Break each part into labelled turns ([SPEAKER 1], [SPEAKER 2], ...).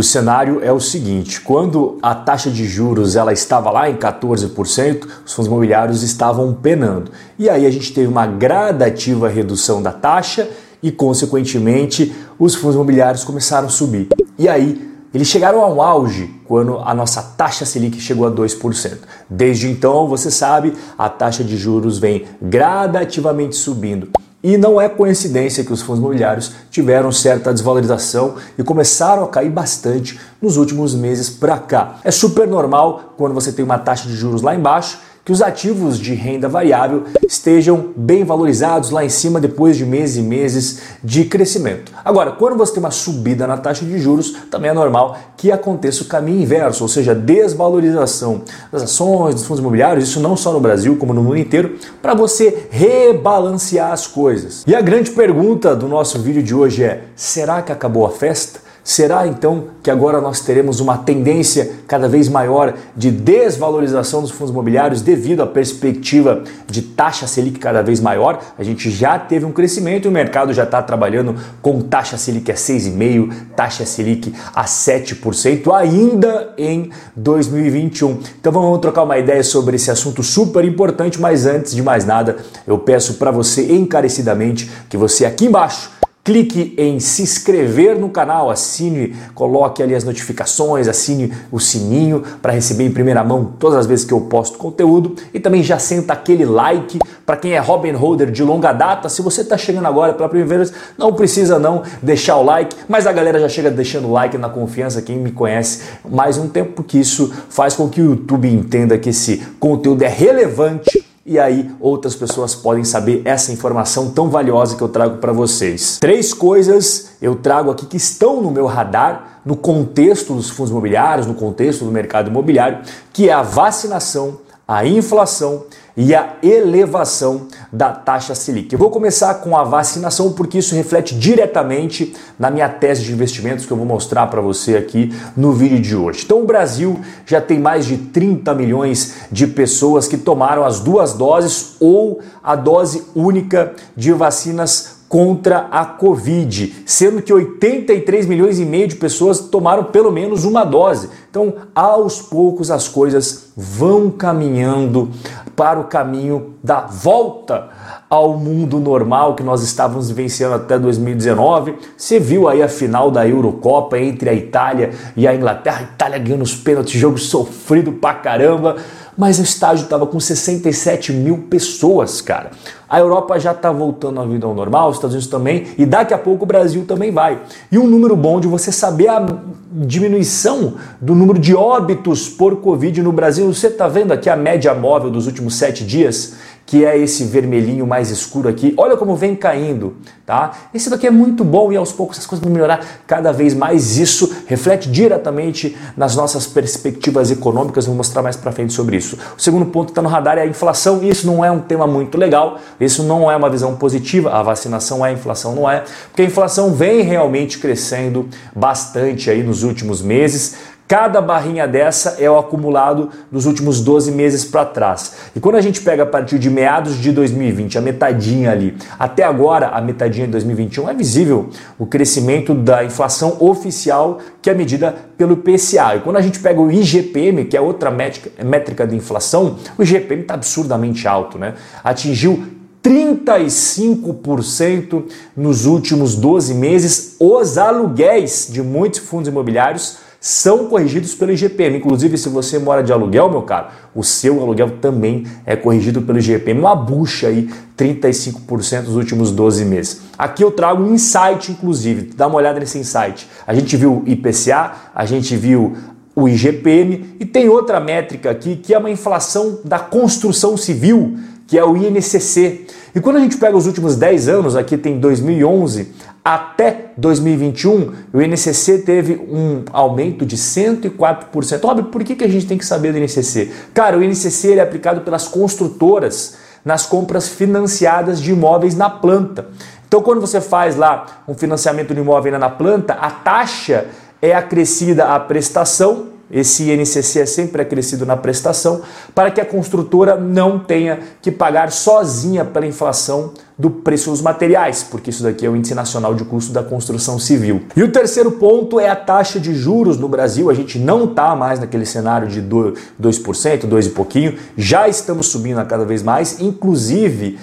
[SPEAKER 1] O cenário é o seguinte: quando a taxa de juros ela estava lá em 14%, os fundos imobiliários estavam penando. E aí a gente teve uma gradativa redução da taxa e, consequentemente, os fundos imobiliários começaram a subir. E aí eles chegaram ao auge quando a nossa taxa Selic chegou a 2%. Desde então, você sabe, a taxa de juros vem gradativamente subindo. E não é coincidência que os fundos imobiliários tiveram certa desvalorização e começaram a cair bastante nos últimos meses para cá. É super normal quando você tem uma taxa de juros lá embaixo que os ativos de renda variável estejam bem valorizados lá em cima depois de meses e meses de crescimento. Agora, quando você tem uma subida na taxa de juros, também é normal que aconteça o caminho inverso, ou seja, desvalorização das ações, dos fundos imobiliários, isso não só no Brasil, como no mundo inteiro, para você rebalancear as coisas. E a grande pergunta do nosso vídeo de hoje é: será que acabou a festa? Será então que agora nós teremos uma tendência cada vez maior de desvalorização dos fundos imobiliários devido à perspectiva de taxa Selic cada vez maior? A gente já teve um crescimento e o mercado já está trabalhando com taxa Selic a 6,5%, taxa Selic a 7% ainda em 2021. Então vamos trocar uma ideia sobre esse assunto super importante, mas antes de mais nada, eu peço para você encarecidamente que você aqui embaixo Clique em se inscrever no canal, assine, coloque ali as notificações, assine o sininho para receber em primeira mão todas as vezes que eu posto conteúdo e também já senta aquele like para quem é Robin Holder de longa data. Se você está chegando agora pela primeira vez, não precisa não deixar o like, mas a galera já chega deixando o like na confiança, quem me conhece mais um tempo, porque isso faz com que o YouTube entenda que esse conteúdo é relevante e aí outras pessoas podem saber essa informação tão valiosa que eu trago para vocês. Três coisas eu trago aqui que estão no meu radar no contexto dos fundos imobiliários, no contexto do mercado imobiliário, que é a vacinação, a inflação e a elevação da taxa Selic. Eu vou começar com a vacinação porque isso reflete diretamente na minha tese de investimentos que eu vou mostrar para você aqui no vídeo de hoje. Então o Brasil já tem mais de 30 milhões de pessoas que tomaram as duas doses ou a dose única de vacinas contra a Covid, sendo que 83 milhões e meio de pessoas tomaram pelo menos uma dose. Então, aos poucos as coisas vão caminhando para o caminho da volta ao mundo normal que nós estávamos vivenciando até 2019. Você viu aí a final da Eurocopa entre a Itália e a Inglaterra, a Itália ganhando os pênaltis, jogo sofrido pra caramba mas o estádio estava com 67 mil pessoas, cara. A Europa já está voltando à vida ao normal, os Estados Unidos também, e daqui a pouco o Brasil também vai. E um número bom de você saber a diminuição do número de óbitos por Covid no Brasil. Você está vendo aqui a média móvel dos últimos sete dias? Que é esse vermelhinho mais escuro aqui. Olha como vem caindo, tá? Esse daqui é muito bom e aos poucos as coisas vão melhorar cada vez mais. Isso reflete diretamente nas nossas perspectivas econômicas. Vou mostrar mais para frente sobre isso. O segundo ponto que está no radar é a inflação. Isso não é um tema muito legal. Isso não é uma visão positiva. A vacinação é, a inflação não é, porque a inflação vem realmente crescendo bastante aí nos últimos meses. Cada barrinha dessa é o acumulado dos últimos 12 meses para trás. E quando a gente pega a partir de meados de 2020, a metadinha ali, até agora a metadinha de 2021, é visível o crescimento da inflação oficial, que é medida pelo PCA. E quando a gente pega o IGPM, que é outra métrica, de inflação, o IGPM está absurdamente alto, né? Atingiu 35% nos últimos 12 meses. Os aluguéis de muitos fundos imobiliários são corrigidos pelo IGPM. Inclusive, se você mora de aluguel, meu caro, o seu aluguel também é corrigido pelo IGPM. Uma bucha aí, 35% nos últimos 12 meses. Aqui eu trago um insight, inclusive, dá uma olhada nesse insight. A gente viu o IPCA, a gente viu o IGPM e tem outra métrica aqui que é uma inflação da construção civil, que é o INCC. E quando a gente pega os últimos 10 anos, aqui tem 2011 até 2021, o INCC teve um aumento de 104%. Óbvio, por que, que a gente tem que saber do INCC? Cara, o INCC é aplicado pelas construtoras nas compras financiadas de imóveis na planta. Então, quando você faz lá um financiamento de imóvel na planta, a taxa é acrescida à prestação esse INCC é sempre acrescido na prestação, para que a construtora não tenha que pagar sozinha pela inflação do preço dos materiais, porque isso daqui é o Índice Nacional de Custo da Construção Civil. E o terceiro ponto é a taxa de juros no Brasil. A gente não está mais naquele cenário de 2%, 2 e pouquinho, já estamos subindo a cada vez mais, inclusive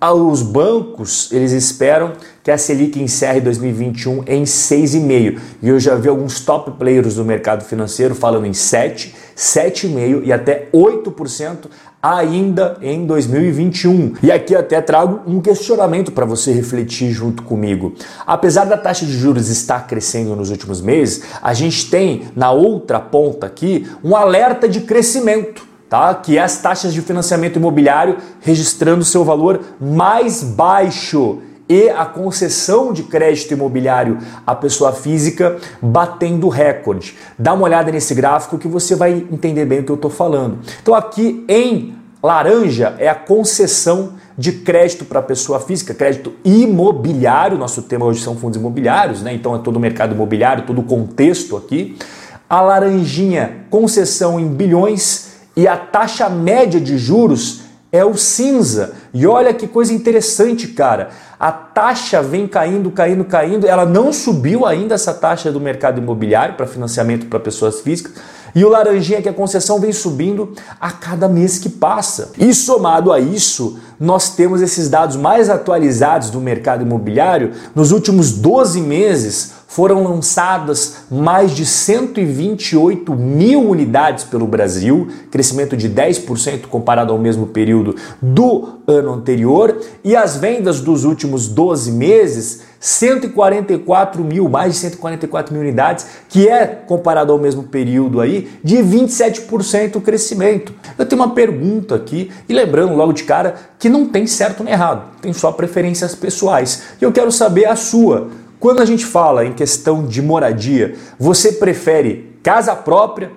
[SPEAKER 1] os bancos, eles esperam que a Selic encerre 2021 em 6,5. E eu já vi alguns top players do mercado financeiro falando em 7, 7,5 e até 8% ainda em 2021. E aqui até trago um questionamento para você refletir junto comigo. Apesar da taxa de juros estar crescendo nos últimos meses, a gente tem na outra ponta aqui um alerta de crescimento tá? que é as taxas de financiamento imobiliário registrando seu valor mais baixo e a concessão de crédito imobiliário à pessoa física batendo recorde. Dá uma olhada nesse gráfico que você vai entender bem o que eu estou falando. Então aqui em laranja é a concessão de crédito para pessoa física, crédito imobiliário, nosso tema hoje são fundos imobiliários, né? Então é todo o mercado imobiliário, todo o contexto aqui. A laranjinha, concessão em bilhões e a taxa média de juros é o cinza. E olha que coisa interessante, cara. A taxa vem caindo, caindo, caindo. Ela não subiu ainda essa taxa do mercado imobiliário para financiamento para pessoas físicas. E o laranjinha que a concessão vem subindo a cada mês que passa. E somado a isso, nós temos esses dados mais atualizados do mercado imobiliário nos últimos 12 meses foram lançadas mais de 128 mil unidades pelo Brasil, crescimento de 10% comparado ao mesmo período do ano anterior, e as vendas dos últimos 12 meses 144 mil, mais de 144 mil unidades, que é comparado ao mesmo período aí, de 27% o crescimento. Eu tenho uma pergunta aqui, e lembrando logo de cara que não tem certo nem errado, tem só preferências pessoais. E eu quero saber a sua. Quando a gente fala em questão de moradia, você prefere casa própria?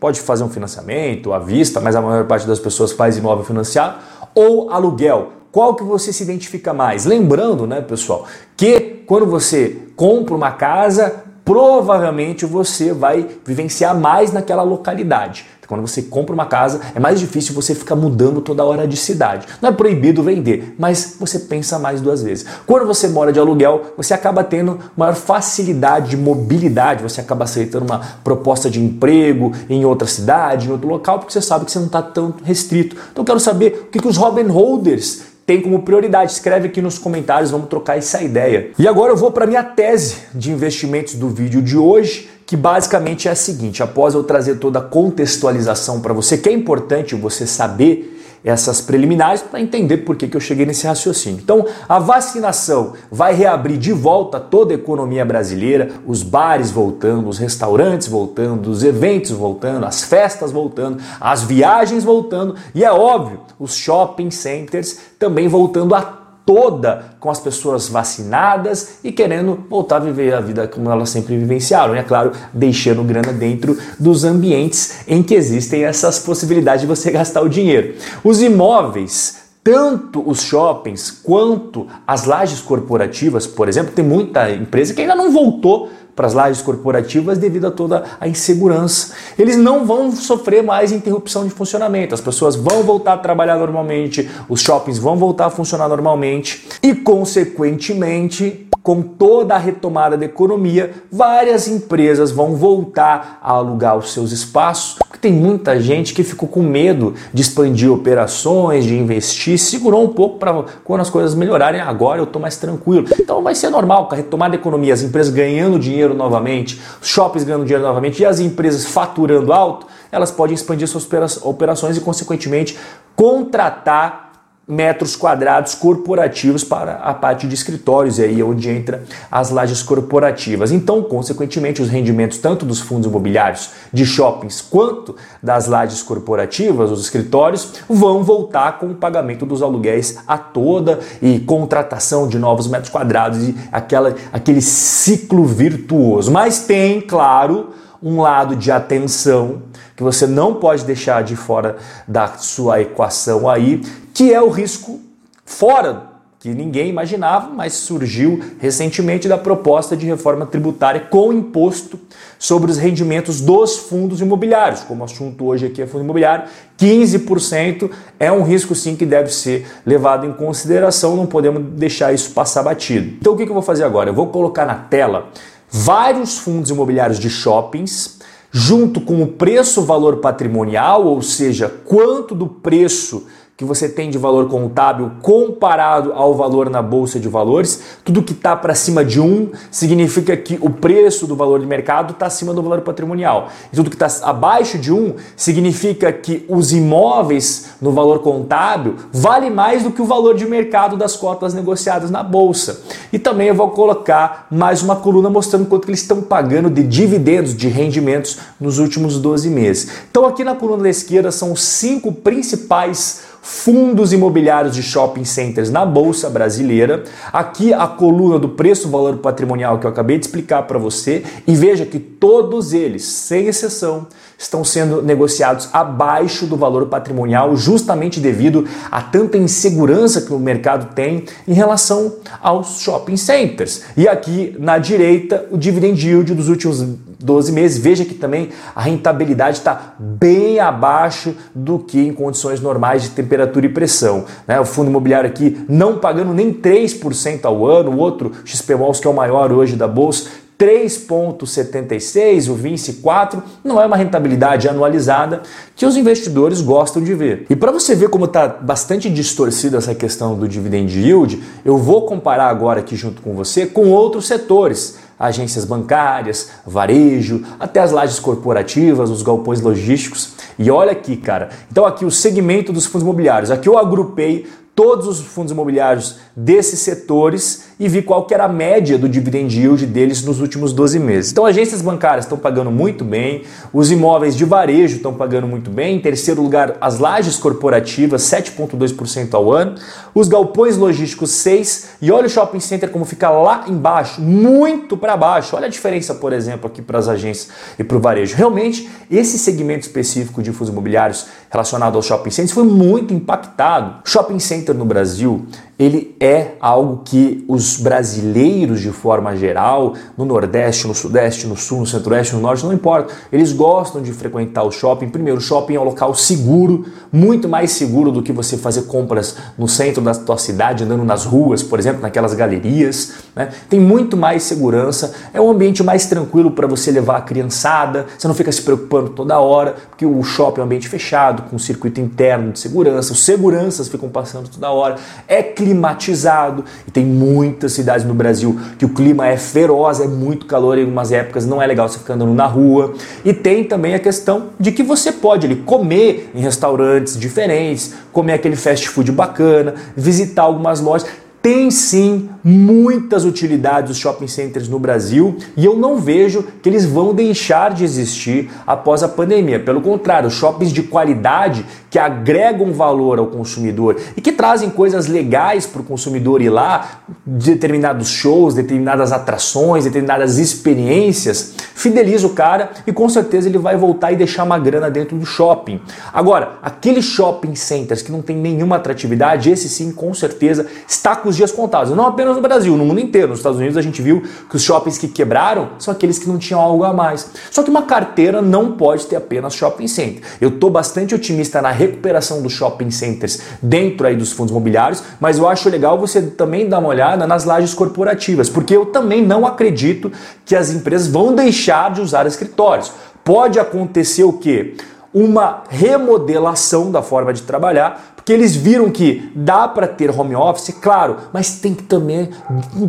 [SPEAKER 1] Pode fazer um financiamento à vista, mas a maior parte das pessoas faz imóvel financiado ou aluguel. Qual que você se identifica mais? Lembrando, né, pessoal, que quando você compra uma casa, provavelmente você vai vivenciar mais naquela localidade. Quando você compra uma casa, é mais difícil você ficar mudando toda hora de cidade. Não é proibido vender, mas você pensa mais duas vezes. Quando você mora de aluguel, você acaba tendo maior facilidade de mobilidade, você acaba aceitando uma proposta de emprego em outra cidade, em outro local, porque você sabe que você não está tão restrito. Então quero saber o que, que os Robin Holders tem como prioridade. Escreve aqui nos comentários, vamos trocar essa ideia. E agora eu vou para minha tese de investimentos do vídeo de hoje que basicamente é a seguinte: após eu trazer toda a contextualização para você, que é importante você saber essas preliminares para entender por que, que eu cheguei nesse raciocínio. Então, a vacinação vai reabrir de volta toda a economia brasileira, os bares voltando, os restaurantes voltando, os eventos voltando, as festas voltando, as viagens voltando e é óbvio, os shopping centers também voltando a toda com as pessoas vacinadas e querendo voltar a viver a vida como elas sempre vivenciaram. E é claro, deixando grana dentro dos ambientes em que existem essas possibilidades de você gastar o dinheiro. Os imóveis tanto os shoppings quanto as lajes corporativas, por exemplo, tem muita empresa que ainda não voltou para as lajes corporativas devido a toda a insegurança. Eles não vão sofrer mais interrupção de funcionamento, as pessoas vão voltar a trabalhar normalmente, os shoppings vão voltar a funcionar normalmente e, consequentemente, com toda a retomada da economia, várias empresas vão voltar a alugar os seus espaços, porque tem muita gente que ficou com medo de expandir operações, de investir, segurou um pouco para quando as coisas melhorarem, agora eu estou mais tranquilo. Então vai ser normal com a retomada da economia, as empresas ganhando dinheiro novamente, os shoppings ganhando dinheiro novamente e as empresas faturando alto, elas podem expandir suas operações e, consequentemente, contratar metros quadrados corporativos para a parte de escritórios, e aí é onde entra as lajes corporativas. Então, consequentemente, os rendimentos tanto dos fundos imobiliários de shoppings quanto das lajes corporativas, os escritórios, vão voltar com o pagamento dos aluguéis a toda e contratação de novos metros quadrados e aquela, aquele ciclo virtuoso. Mas tem, claro, um lado de atenção que você não pode deixar de fora da sua equação aí, que é o risco fora que ninguém imaginava, mas surgiu recentemente da proposta de reforma tributária com imposto sobre os rendimentos dos fundos imobiliários. Como assunto hoje aqui é fundo imobiliário, 15% é um risco sim que deve ser levado em consideração, não podemos deixar isso passar batido. Então o que eu vou fazer agora? Eu vou colocar na tela vários fundos imobiliários de shoppings junto com o preço-valor patrimonial, ou seja, quanto do preço que você tem de valor contábil comparado ao valor na bolsa de valores. Tudo que está para cima de um significa que o preço do valor de mercado está acima do valor patrimonial. E tudo que está abaixo de um significa que os imóveis no valor contábil vale mais do que o valor de mercado das cotas negociadas na bolsa. E também eu vou colocar mais uma coluna mostrando quanto que eles estão pagando de dividendos, de rendimentos nos últimos 12 meses. Então aqui na coluna da esquerda são os cinco principais fundos imobiliários de shopping centers na bolsa brasileira. Aqui a coluna do preço valor patrimonial que eu acabei de explicar para você e veja que todos eles, sem exceção, estão sendo negociados abaixo do valor patrimonial, justamente devido a tanta insegurança que o mercado tem em relação aos shopping centers. E aqui na direita, o dividend yield dos últimos 12 meses. Veja que também a rentabilidade está bem abaixo do que em condições normais de temperatura e pressão. Né? O fundo imobiliário aqui não pagando nem 3% ao ano, o outro XP que é o maior hoje da Bolsa, 3,76, o Vinci 4, não é uma rentabilidade anualizada que os investidores gostam de ver. E para você ver como está bastante distorcida essa questão do dividend yield, eu vou comparar agora aqui junto com você com outros setores agências bancárias, varejo, até as lajes corporativas, os galpões logísticos. E olha aqui, cara. Então aqui o segmento dos fundos imobiliários. Aqui eu agrupei todos os fundos imobiliários desses setores e vi qual que era a média do dividend yield deles nos últimos 12 meses. Então, agências bancárias estão pagando muito bem, os imóveis de varejo estão pagando muito bem, em terceiro lugar, as lajes corporativas, 7,2% ao ano, os galpões logísticos, 6%, e olha o shopping center como fica lá embaixo, muito para baixo. Olha a diferença, por exemplo, aqui para as agências e para o varejo. Realmente, esse segmento específico de fundos imobiliários relacionado aos shopping centers foi muito impactado. Shopping center no Brasil ele é algo que os brasileiros, de forma geral, no Nordeste, no Sudeste, no Sul, no Centro-Oeste, no Norte, não importa, eles gostam de frequentar o shopping. Primeiro, o shopping é um local seguro, muito mais seguro do que você fazer compras no centro da tua cidade, andando nas ruas, por exemplo, naquelas galerias. Né? Tem muito mais segurança, é um ambiente mais tranquilo para você levar a criançada, você não fica se preocupando toda hora, porque o shopping é um ambiente fechado, com um circuito interno de segurança, os seguranças ficam passando toda hora. É climatizado. E tem muitas cidades no Brasil que o clima é feroz, é muito calor em algumas épocas, não é legal você ficar andando na rua. E tem também a questão de que você pode ali, comer em restaurantes diferentes, comer aquele fast food bacana, visitar algumas lojas tem sim muitas utilidades os shopping centers no Brasil e eu não vejo que eles vão deixar de existir após a pandemia. Pelo contrário, shoppings de qualidade que agregam valor ao consumidor e que trazem coisas legais para o consumidor ir lá, determinados shows, determinadas atrações, determinadas experiências, fideliza o cara e com certeza ele vai voltar e deixar uma grana dentro do shopping. Agora, aqueles shopping centers que não tem nenhuma atratividade, esse sim com certeza está com os dias contados. Não apenas no Brasil, no mundo inteiro. Nos Estados Unidos a gente viu que os shoppings que quebraram são aqueles que não tinham algo a mais. Só que uma carteira não pode ter apenas shopping center. Eu estou bastante otimista na recuperação dos shopping centers dentro aí dos fundos imobiliários, mas eu acho legal você também dar uma olhada nas lajes corporativas, porque eu também não acredito que as empresas vão deixar de usar escritórios. Pode acontecer o quê? Uma remodelação da forma de trabalhar, porque eles viram que dá para ter home office, claro, mas tem que também,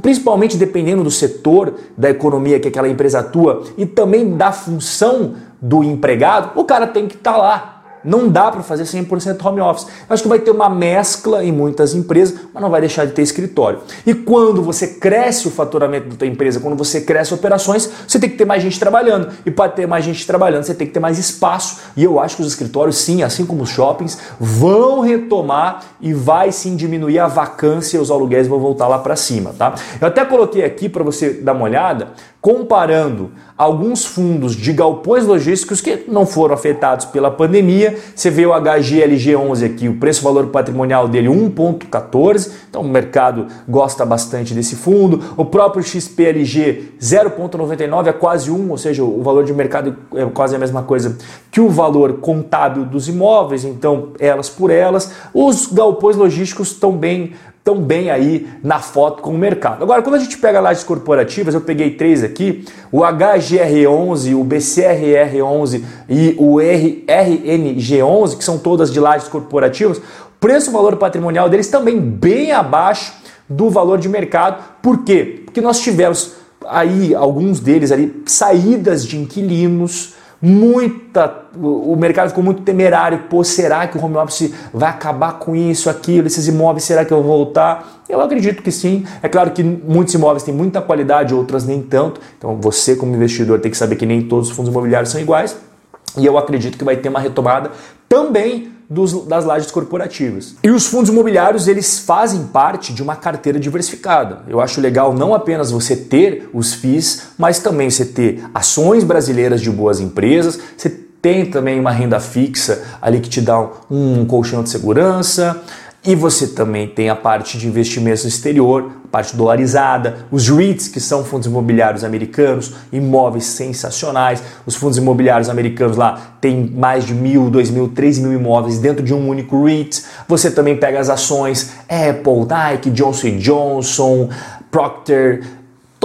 [SPEAKER 1] principalmente dependendo do setor da economia que aquela empresa atua e também da função do empregado, o cara tem que estar tá lá não dá para fazer 100% home office. Acho que vai ter uma mescla em muitas empresas, mas não vai deixar de ter escritório. E quando você cresce o faturamento da tua empresa, quando você cresce operações, você tem que ter mais gente trabalhando. E para ter mais gente trabalhando, você tem que ter mais espaço. E eu acho que os escritórios, sim, assim como os shoppings, vão retomar e vai sim diminuir a vacância e os aluguéis vão voltar lá para cima, tá? Eu até coloquei aqui para você dar uma olhada, comparando alguns fundos de galpões logísticos que não foram afetados pela pandemia. Você vê o HGLG11 aqui, o preço-valor patrimonial dele 1,14, então o mercado gosta bastante desse fundo. O próprio XPLG 0,99 é quase 1, ou seja, o valor de mercado é quase a mesma coisa que o valor contábil dos imóveis, então elas por elas. Os galpões logísticos estão bem tão bem aí na foto com o mercado. Agora, quando a gente pega lajes corporativas, eu peguei três aqui, o HGR11, o BCRR11 e o RNG11, que são todas de lajes corporativas, preço-valor patrimonial deles também bem abaixo do valor de mercado. Por quê? Porque nós tivemos aí alguns deles ali saídas de inquilinos, muita o mercado ficou muito temerário, pô, será que o home office vai acabar com isso, aquilo, esses imóveis, será que eu vou voltar? Eu acredito que sim. É claro que muitos imóveis têm muita qualidade, outras nem tanto. Então você como investidor tem que saber que nem todos os fundos imobiliários são iguais. E eu acredito que vai ter uma retomada também dos, das lajes corporativas. E os fundos imobiliários, eles fazem parte de uma carteira diversificada. Eu acho legal não apenas você ter os FIIs, mas também você ter ações brasileiras de boas empresas, você tem também uma renda fixa ali que te dá um, um colchão de segurança, e você também tem a parte de investimentos exterior, a parte dolarizada, os REITs, que são fundos imobiliários americanos, imóveis sensacionais. Os fundos imobiliários americanos lá têm mais de mil, dois mil, três mil imóveis dentro de um único REIT. Você também pega as ações Apple, Nike, Johnson Johnson, Procter,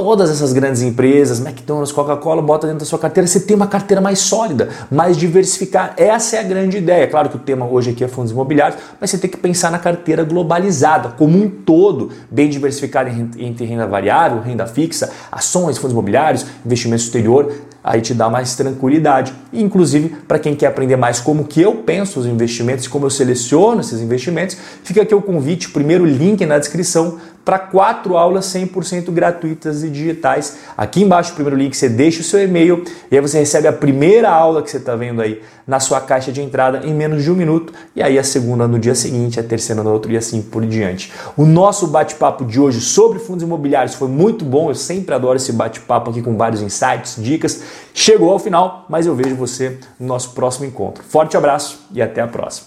[SPEAKER 1] todas essas grandes empresas, McDonald's, Coca-Cola, bota dentro da sua carteira, você tem uma carteira mais sólida, mais diversificada. Essa é a grande ideia. Claro que o tema hoje aqui é fundos imobiliários, mas você tem que pensar na carteira globalizada, como um todo, bem diversificada entre renda variável, renda fixa, ações, fundos imobiliários, investimento exterior, aí te dá mais tranquilidade. Inclusive, para quem quer aprender mais como que eu penso os investimentos, como eu seleciono esses investimentos, fica aqui o convite, primeiro link na descrição para quatro aulas 100% gratuitas e digitais. Aqui embaixo, o primeiro link, você deixa o seu e-mail e aí você recebe a primeira aula que você está vendo aí na sua caixa de entrada em menos de um minuto e aí a segunda no dia seguinte, a terceira no outro e assim por diante. O nosso bate-papo de hoje sobre fundos imobiliários foi muito bom, eu sempre adoro esse bate-papo aqui com vários insights, dicas. Chegou ao final, mas eu vejo você no nosso próximo encontro. Forte abraço e até a próxima.